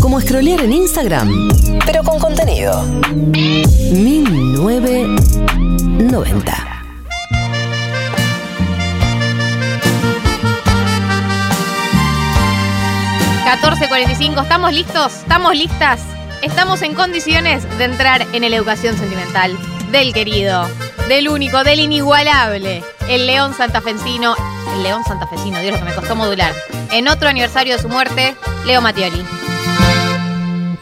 Como scrollear en Instagram, pero con contenido. 1990. 14.45, ¿estamos listos? ¿Estamos listas? Estamos en condiciones de entrar en la educación sentimental del querido, del único, del inigualable, el León Santafesino. El León Santafesino, Dios lo que me costó modular. En otro aniversario de su muerte, Leo Mattioli.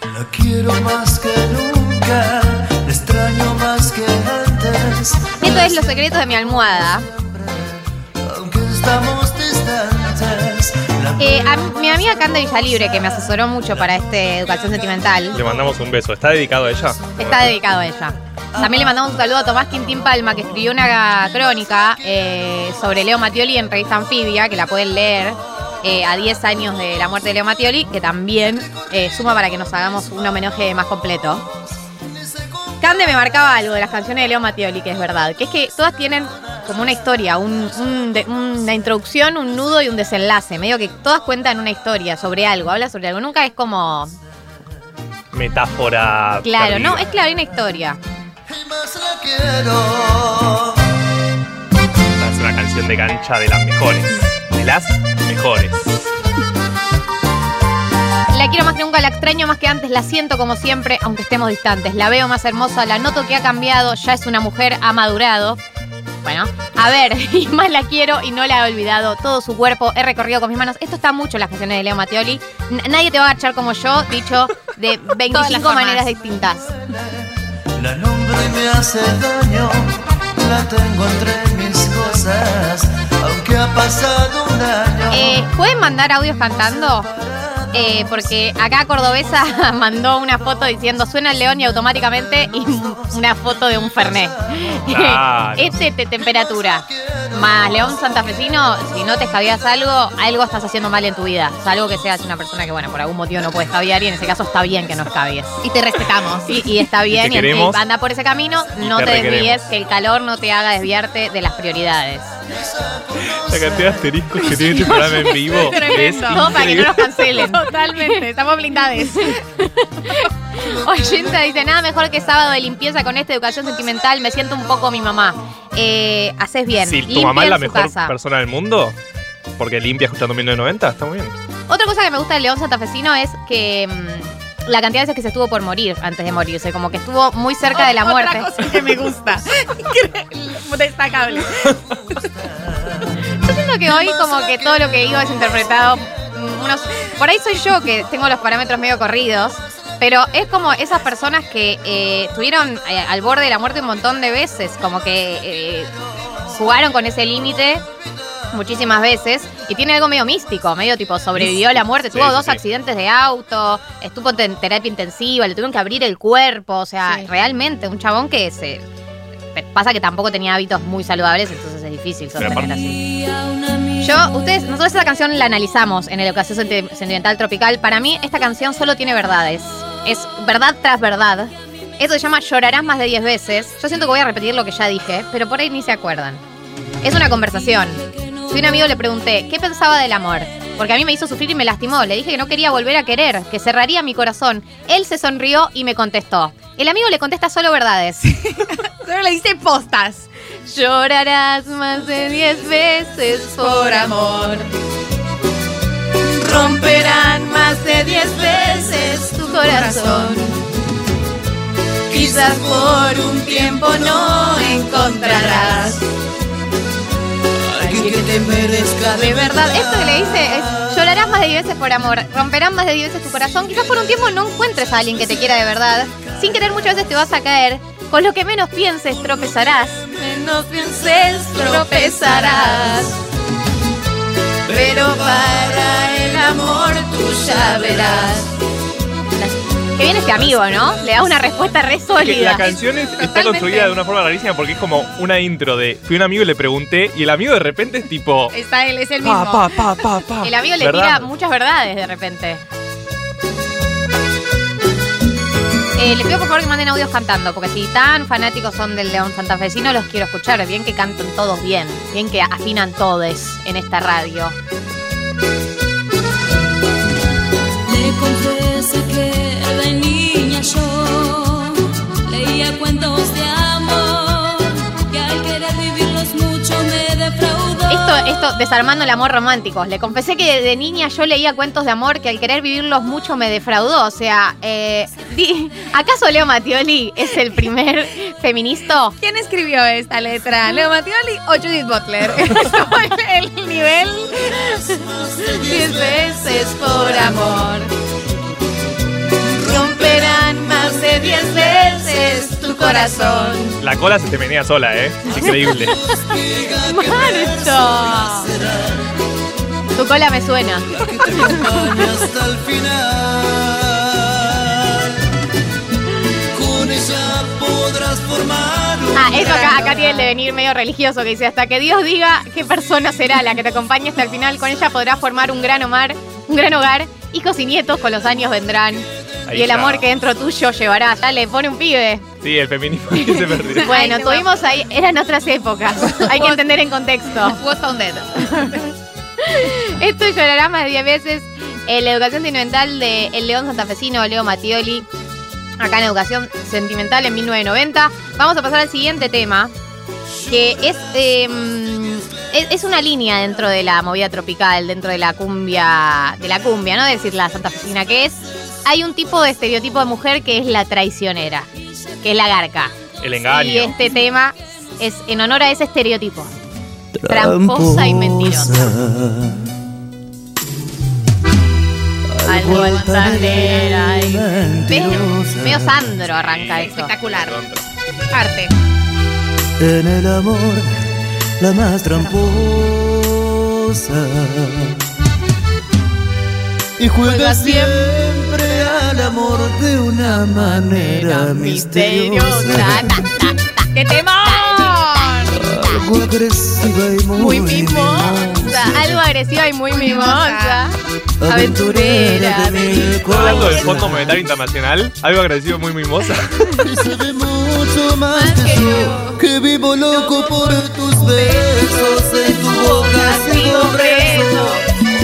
La quiero más que nunca, la extraño más que antes. Esto es Los secretos de mi almohada. Aunque estamos distantes, Eh, a mi amiga Cande Villalibre, que me asesoró mucho para este educación sentimental, Le mandamos un beso. ¿Está dedicado a ella? está dedicado a ella. También le mandamos un saludo a Tomás Quintín Palma, que escribió una crónica eh, sobre Leo Mattioli en revista Anfibia, que la pueden leer eh, a 10 años de la muerte de Leo Mattioli, que también eh, suma para que nos hagamos un homenaje más completo. Cande me marcaba algo de las canciones de Leo Mattioli, que es verdad, que es que todas tienen como una historia, un- un de- una introducción, un nudo y un desenlace. Medio que todas cuentan una historia sobre algo, habla sobre algo. Nunca es como. Metáfora. Claro, perdida. no, es claro, hay una historia. Más la quiero. Esta es una canción de cancha de las mejores. De las mejores. La quiero más que nunca, la extraño más que antes, la siento como siempre, aunque estemos distantes. La veo más hermosa, la noto que ha cambiado, ya es una mujer, ha madurado. Bueno, a ver, y más la quiero y no la he olvidado. Todo su cuerpo he recorrido con mis manos. Esto está mucho en las canciones de Leo Mattioli. N- nadie te va a agachar como yo, dicho de 25 formas. maneras distintas. La nombro y me hace daño, la tengo entre mis cosas, aunque ha pasado un año. Eh, ¿Pueden mandar audios cantando? Eh, porque acá Cordobesa mandó una foto diciendo suena el león y automáticamente y una foto de un Fernet. Claro. este te temperatura. Más León Santafesino, si no te escabias algo, algo estás haciendo mal en tu vida. Salvo que seas una persona que, bueno, por algún motivo no puede escabiar y en ese caso está bien que no escabies. Y te respetamos. Y, y está bien, y, queremos. y anda por ese camino, no te te, desvíes, que el calor no te haga desviarte de las prioridades. La cantidad de asteriscos que tiene este programa en vivo es para que no nos cancelen. Totalmente, estamos blindados. Oyenta dice, nada mejor que sábado de limpieza con esta educación sentimental, me siento un poco mi mamá. Eh, haces bien. Si tu mamá es la mejor casa. persona del mundo, porque limpia escuchando 1990, está muy bien. Otra cosa que me gusta del León Santafesino es que mm, la cantidad de veces que se estuvo por morir antes de morirse, como que estuvo muy cerca de la muerte. Otra cosa que me gusta. Destacable. Yo siento que hoy como que todo lo que digo es interpretado. mm, unos, por ahí soy yo que tengo los parámetros medio corridos. Pero es como esas personas que eh, estuvieron eh, al borde de la muerte un montón de veces, como que eh, jugaron con ese límite muchísimas veces y tiene algo medio místico, medio tipo sobrevivió a la muerte, Sí, tuvo sí, dos sí. accidentes de auto, estuvo en terapia intensiva, le tuvieron que abrir el cuerpo, o sea, Sí. realmente un chabón que se pasa que tampoco tenía hábitos muy saludables, entonces es difícil sostener así. Yo, ustedes, nosotros esta canción la analizamos en el Educación Senti- Sentimental Tropical. Para mí, esta canción solo tiene verdades. Es verdad tras verdad. Esto se llama Llorarás más de 10 veces. Yo siento que voy a repetir lo que ya dije, pero por ahí ni se acuerdan. Es una conversación. Si un amigo le pregunté, ¿qué pensaba del amor? Porque a mí me hizo sufrir y me lastimó. Le dije que no quería volver a querer, que cerraría mi corazón. Él se sonrió y me contestó. El amigo le contesta solo verdades. Solo le dice postas. Llorarás más de 10 veces por amor. Romperán más de 10 veces tu corazón. Quizás por un tiempo no encontrarás Alguien que te merezca De verdad, esto que le dice es llorarás más de 10 veces por amor, romperán más de 10 veces tu corazón. Quizás por un tiempo no encuentres a alguien que te quiera de verdad. Sin querer muchas veces te vas a caer. Con lo que menos pienses tropezarás. menos pienses tropezarás. Pero para el amor tú ya verás. Que viene este amigo, ¿no? Le da una respuesta re Que sólida. la canción es- está Totalmente. construida de una forma rarísima porque es como una intro de fui un amigo y le pregunté y el amigo de repente es tipo Está él, es el mismo. pa pa pa pa pa. El amigo le ¿Verdad? tira muchas verdades de repente. Eh, les pido por favor que manden audios cantando, porque si tan fanáticos son del León Santafesino, los quiero escuchar. Bien que canten todos bien, bien que afinan todos en esta radio. Esto, desarmando el amor romántico. Le confesé que de niña yo leía cuentos de amor que al querer vivirlos mucho me defraudó. O sea, eh, di- ¿acaso Leo Mattioli es el primer feminista? ¿Quién escribió esta letra? ¿Leo Mattioli o Judith Butler? El nivel. Diez veces por amor. Más de diez veces tu corazón. La cola se te venía sola, ¿eh? Increíble. ¡Marto! Tu cola me suena. que te acompañe hasta el final. Con ella podrás formar un Ah, eso acá, acá tiene el devenir medio religioso que dice, hasta que Dios diga qué persona será la que te acompañe hasta el final, con ella podrás formar un gran hogar, un gran hogar, hijos y nietos con los años vendrán. Ahí y el está. amor que dentro tuyo llevarás. Ya le pone un pibe. Sí, el feminismo ahí se perdió. Bueno, tuvimos ahí, eran otras épocas. Hay que entender en contexto. Found dead. Esto llorará más de 10 veces. eh, la educación sentimental de El León Santafesino, Leo Mattioli. Acá en Educación Sentimental en 1990. Vamos a pasar al siguiente tema. Que es, eh, es, es una línea dentro de la movida tropical, dentro de la cumbia. De la cumbia, ¿no? De decir la santafesina, que es. Hay un tipo de estereotipo de mujer que es la traicionera. Que es la garca. El engaño. Y este tema es en honor a ese estereotipo. Tramposa y mentirosa. Algo altanera y... ¿Ves? Medio Sandro arranca esto. Espectacular. Arte. En el amor, la más tramposa. Y juega siempre al amor de una manera misteriosa. ¡Qué temor! Algo agresiva y muy, Muy mimosa. Algo agresiva y muy mimosa. Aventurera Hablando del. Fondo Monetario Internacional, algo agresivo muy mimosa. Y se ve mucho más que yo Que vivo loco por tus besos En tu boca sigo preso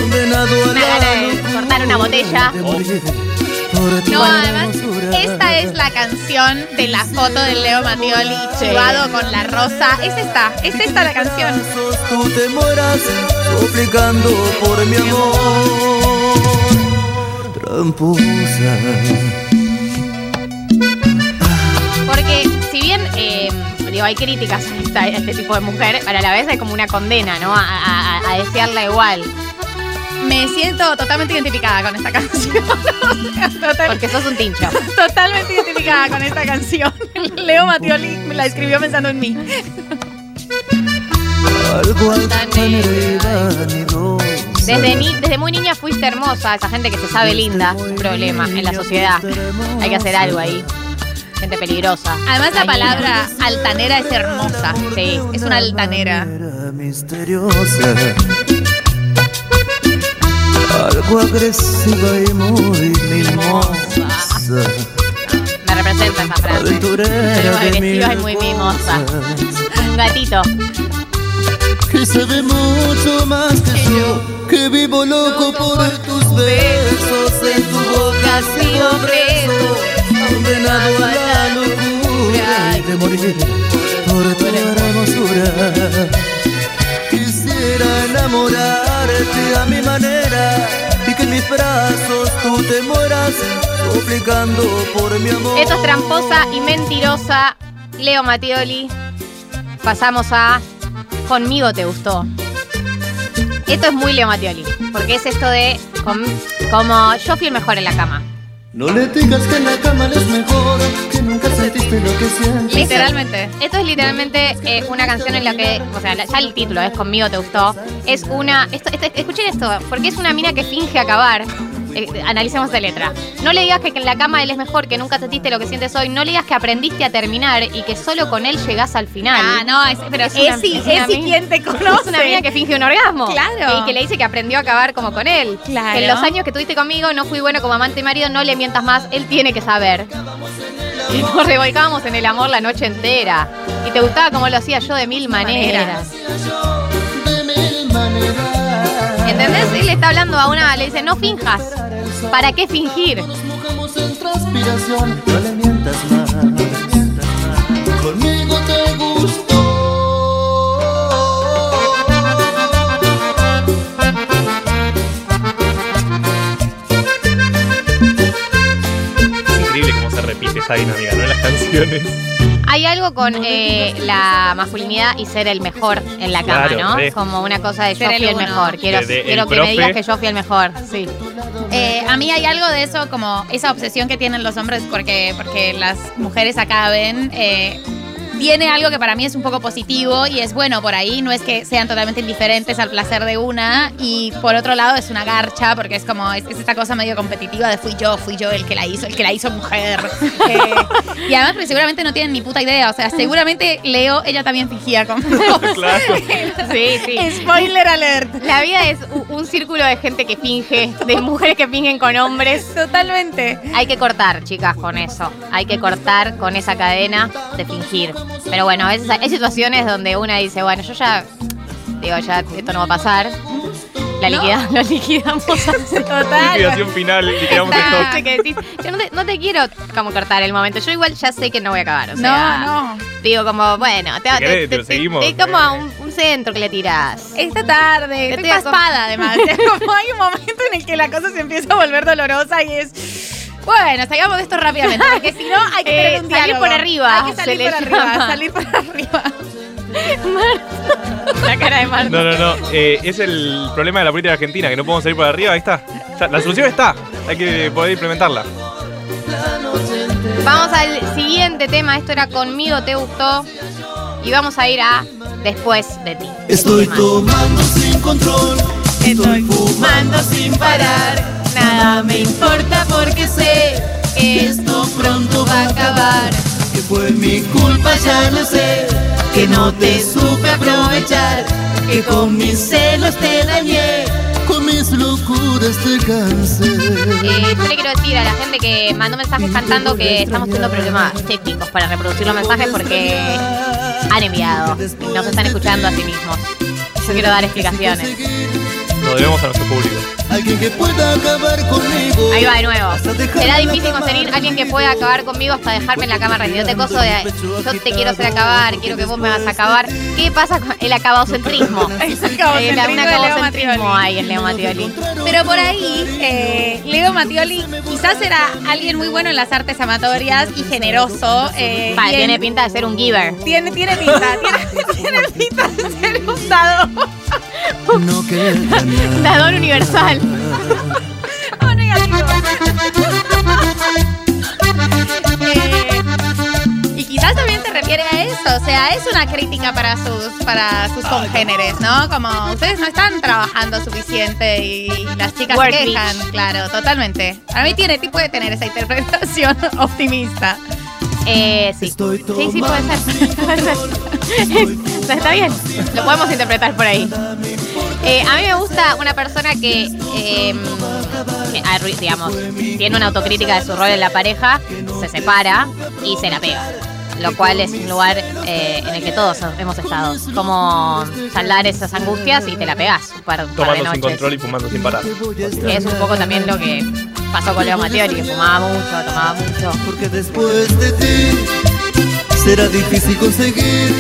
Condenado a la cortar una botella. No, además, esta es la canción de la foto de Leo Mattioli chivado con la rosa. Es esta, es esta la canción. Tú te mueras suplicando por mi amor Tramposa Porque si bien eh, digo, hay críticas a, esta- a este tipo de mujer, pero a la vez hay como una condena, ¿no? A, a- a- a desearla igual. Me siento totalmente identificada con esta canción. O sea, total- Porque sos un tincho. totalmente identificada con esta canción. Leo Mattioli me la escribió pensando en mí. Algo Desde, ni- desde muy niña fuiste hermosa, esa gente que se sabe linda, un problema en la sociedad. Hay que hacer algo ahí. Gente peligrosa. Además la palabra altanera es hermosa. Sí. Es una altanera. misteriosa Algo agresiva y muy mimosa. Me representa esa frase. Aventurera Muy agresiva y muy mimosa. Un gatito. Que se ve mucho más que yo Que vivo loco por tus besos. En tu boca sigo preso Condenado a la locura Y de morir por tu hermosura. Quisiera enamorarte a mi manera Y que en mis brazos tú te mueras Suplicando por mi amor Esto es tramposa y mentirosa. Leo Mattioli. Pasamos a Conmigo te gustó. Esto es muy Leo Mattioli. Porque es esto de com- como yo fui el mejor en la cama. No le digas que en la cama es mejor Que nunca sentiste lo que sientes Literalmente. Esto es literalmente eh, una canción en la que, o sea, ya el título es Conmigo te gustó. Es una. Esto, esto- escuchen esto, porque es una mina que finge acabar. Eh, analicemos la letra. No le digas que en la cama él es mejor, que nunca sentiste lo que sientes hoy. No le digas que aprendiste a terminar y que solo con él llegás al final. Ah, no, es, pero Es una- Esi, es una Esi, ¿quién te Es conoce? una mina que finge un orgasmo. Claro. Y que le dice que aprendió a acabar como con él. Claro. En los años que tuviste conmigo no fui bueno como amante y marido, no le mientas más, él tiene que saber. Y nos revolcábamos en el amor la noche entera. Y te gustaba como lo hacía yo de mil maneras. De mil maneras ¿Entendés? Él está hablando a una, le dice, no finjas. ¿Para qué fingir? Nos mojamos en transpiración, no le mientas más. Conmigo te gustó. Es increíble cómo se repite esa dinámica, ¿no? En las canciones. Hay algo con eh, la masculinidad y ser el mejor en la cama, Claro, ¿no? re. Como una cosa de yo Ser el fui el uno. mejor. Quiero, De- de quiero el que me profe. digas que yo fui el mejor. Sí. Eh, a mí hay algo de eso, como esa obsesión que tienen los hombres porque, porque las mujeres acaben. eh, tiene algo que para mí es un poco positivo y es bueno por ahí, no es que sean totalmente indiferentes al placer de una y por otro lado es una garcha porque es como, es, es esta cosa medio competitiva de fui yo, fui yo el que la hizo, el que la hizo mujer. Eh, y además porque seguramente no tienen ni puta idea, o sea, seguramente Leo, ella también fingía con Claro. Sí, sí. Spoiler alert. La vida es un círculo de gente que finge, de mujeres que fingen con hombres. Totalmente. Hay que cortar, chicas, con eso. Hay que cortar con esa cadena de fingir. Pero bueno, a veces hay, situaciones donde una dice, bueno, yo ya, digo, ya esto no va a pasar. La liquida- lo liquidamos así. Total. Liquidación final, liquidamos Está, esto. que decís, yo no te, no te quiero como cortar el momento. Yo igual ya sé que no voy a acabar. O sea, No, no. Digo, como, bueno, te, querés, te lo seguimos. te- como a un, un centro que le tirás. Esta tarde, Te estoy paspada además. Es como hay un momento en el que la cosa se empieza a volver dolorosa y es. Bueno, salgamos de esto rápidamente, porque si no hay que Eh, salir por arriba, Hay que salir por arriba, llama. salir por arriba. La cara de Marta. No, no, no. eh, es el problema de la política argentina, que no podemos salir por arriba. Ahí está. La solución está. Hay que poder implementarla. Vamos al siguiente tema. Esto era conmigo, ¿te gustó? Y vamos a ir a después de ti. Estoy Tema. tomando sin control. Estoy fumando sin parar. Nada me importa porque sé que esto pronto va a acabar. Que fue mi culpa, ya lo sé. Que no te supe aprovechar. Que con mis celos te dañé. Con mis locuras te cansé. Eh, yo le quiero decir a la gente que mandó mensajes cantando que estamos teniendo problemas técnicos para reproducir los mensajes porque han enviado y nos están escuchando a sí mismos. Yo quiero dar explicaciones. Lo debemos a nuestro público. Alguien que pueda acabar conmigo. Ahí va de nuevo. Será difícil conseguir alguien que pueda acabar conmigo hasta dejarme en la cama rendido. Te coso de yo te quiero hacer acabar, quiero que vos me vas a acabar. ¿Qué pasa con el acabocentrismo? Es acabocentrismo Eh, un acabocentrismo en Leo Mattioli. Pero por ahí, eh, Leo Mattioli quizás era alguien muy bueno en las artes amatorias y generoso. eh, Pa, tiene pinta de ser un giver. Tiene, tiene pinta, tiene, tiene pinta de ser queda nada. Dador universal. Oh, negativo. Eh, y quizás también te refiere a eso, o sea, es una crítica para sus, para sus congéneres, ¿no? Como ustedes no están trabajando suficiente y las chicas Work se quejan, claro, totalmente. A mí tiene, puede tener esa interpretación optimista. Eh, sí. Estoy Sí, sí, puede ser. Está bien. Lo podemos interpretar por ahí. Eh, a mí me gusta una persona que, eh, que, arru- digamos, tiene una autocrítica de su rol en la pareja, se separa y se la pega. Lo cual es un lugar eh, en el que todos hemos estado. Como saldar esas angustias y te la pegas un par, un par de Tomando sin noches. control y fumando sin parar. Que es un poco también lo que pasó con Leo Mattioli, que fumaba mucho, tomaba mucho. Porque después de ti será difícil conseguir.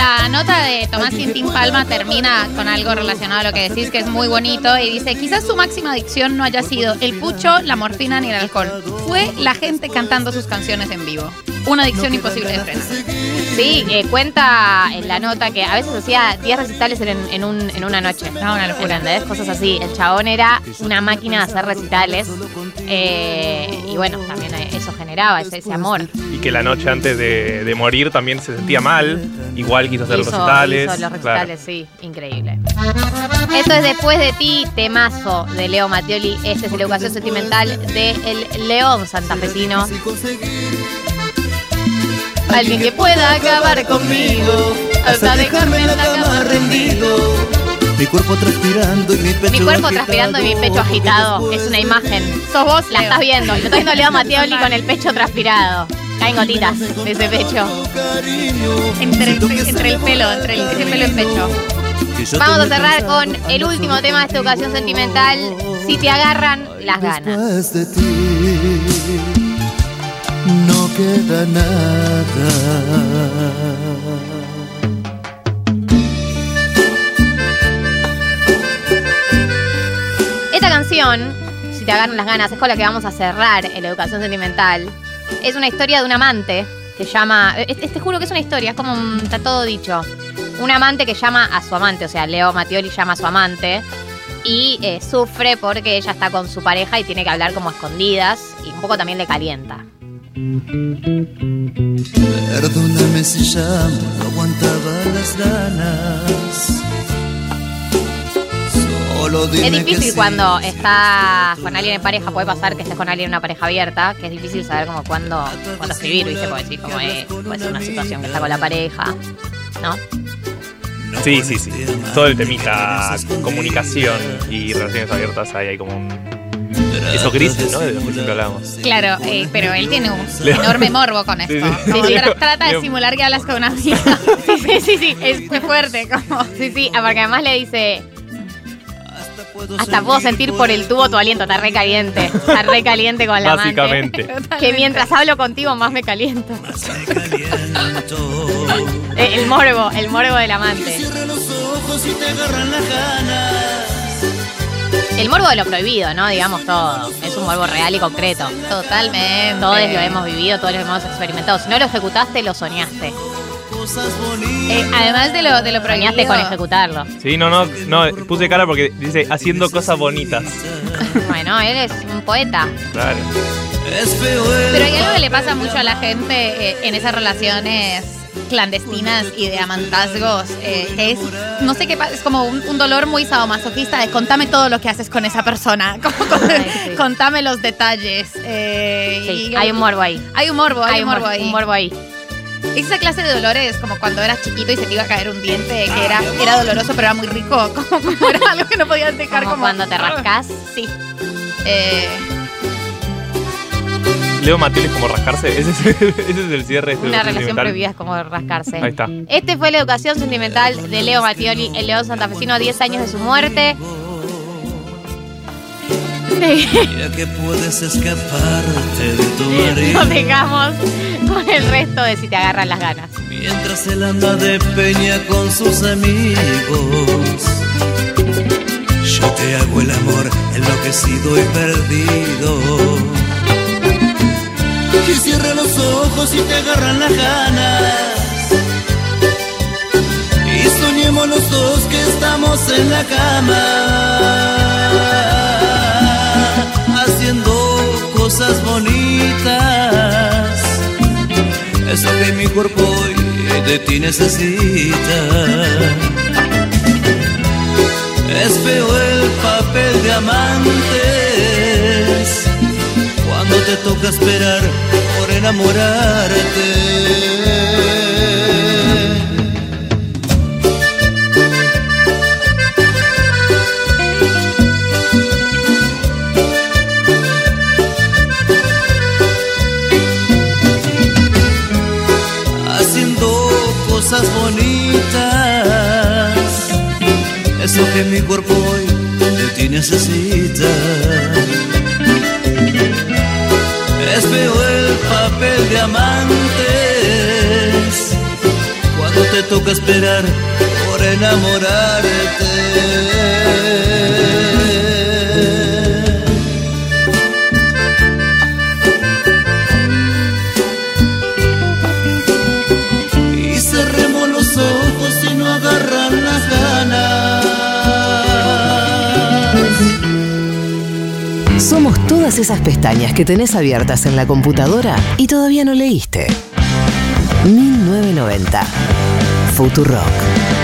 La nota de Tomás Quintín Palma termina con algo relacionado a lo que decís, que es muy bonito, y dice, quizás su máxima adicción no haya sido el pucho, la morfina ni el alcohol. Fue la gente cantando sus canciones en vivo. Una adicción imposible de frenar. Sí, eh, cuenta en la nota que a veces hacía 10 recitales en, en un- en una noche. No, una locura. ¿Entendés? Cosas así. El chabón era una máquina de hacer recitales. eh, y bueno, también eso generaba ese, ese amor. Y que la noche antes de, de morir también se sentía mal. Igual quiso hacer los recitales. hizo los Claro. recitales, sí, increíble. Esto es Después de ti, temazo de Leo Mattioli. Este es la educación sentimental de El León santafesino. Alguien que pueda acabar conmigo hasta dejarme en la cama rendido. Mi cuerpo transpirando y mi pecho Mi cuerpo agitado. transpirando y mi pecho agitado. Es una imagen. Sos vos, La estás viendo. Lo está viendo Leo Mattioli con el pecho transpirado. Caen gotitas de ese pecho. Entre, el pelo, entre el, ese pelo en pecho. que yo Vamos a cerrar con el último tema de esta ocasión sentimental. Si te agarran las ganas. Después de ti no queda nada. Esta canción, si te agarran las ganas, es con la que vamos a cerrar en la educación sentimental. Es una historia de un amante que llama. Te, juro que es una historia, es como. un- Está todo dicho. Un amante que llama a su amante, o sea, Leo Mattioli llama a su amante y eh, sufre porque ella está con su pareja y tiene que hablar como escondidas y un poco también le calienta. Perdóname si ya no aguantaba las ganas. Solo dime Es que difícil sí. cuando estás con alguien en pareja, puede pasar que estés con alguien en una pareja abierta, que es difícil saber como cuándo, cuándo escribir, ¿viste? Porque decís como eh, puede ser una situación que está con la pareja, ¿no? Sí, sí, sí. Todo el temita comunicación y relaciones abiertas, ahí hay como un... Esos grises, ¿no? De los que siempre hablamos. Claro, eh, pero él tiene un Leo. enorme morbo con esto. Sí, sí. Como Sí, tra- Leo. trata de simular que hablas con una amiga. Sí, sí, sí, sí. Es muy fuerte, como. Sí, sí, ah, porque además le dice, hasta puedo sentir por el tubo tu aliento, está re caliente, está re caliente con la amante. Básicamente. Que mientras hablo contigo más me caliento. Eh, El morbo, el morbo del amante. Cierra los ojos y te agarran las ganas. El morbo de lo prohibido, ¿no? Digamos todo. Es un morbo real y concreto. Totalmente. Todos lo hemos vivido, todos lo hemos experimentado. Si no lo ejecutaste, lo soñaste. Cosas bonitas. Eh, además de lo, de lo prohibido. Soñaste con ejecutarlo. Sí, no, no, no, puse cara porque dice haciendo cosas bonitas. Bueno, él es un poeta. Claro. Pero hay algo que le pasa mucho a la gente eh, en esas relaciones clandestinas y de amantazgos, eh, que es, no sé qué pasa, es como un, un dolor muy sadomasoquista de contame todo lo que haces con esa persona, como con- Ay, sí. contame los detalles. eh, Sí, y- hay un morbo ahí. Hay un morbo, hay, un morbo mor- ahí. un morbo ahí. Esa clase de dolores, como cuando eras chiquito y se te iba a caer un diente, que era, era doloroso pero era muy rico, como, como era algo que no podías dejar Como como... cuando te rascas. Sí. Eh, Leo Matil es como rascarse. Ese es, ese es el cierre de este Una relación prohibida es como rascarse. Ahí está. Este fue la educación sentimental de Leo Mattioli, el león santafesino a 10 años de su muerte. Ya que puedes escaparte de tu Nos marido dejamos con el resto de si te agarran las ganas. Mientras él anda de peña con sus amigos Yo te hago el amor enloquecido y perdido Y cierra los ojos y te agarran las ganas Y soñemos los dos que estamos en la cama Haciendo cosas bonitas. Es lo que mi cuerpo hoy de ti necesita. Es feo el papel de amantes cuando te toca esperar por enamorarte. haciendo cosas bonitas. Es lo que mi cuerpo hoy de ti necesita. El papel de amantes cuando te toca esperar por enamorarte. Esas pestañas que tenés abiertas en la computadora y todavía no leíste. 1990. Futurock.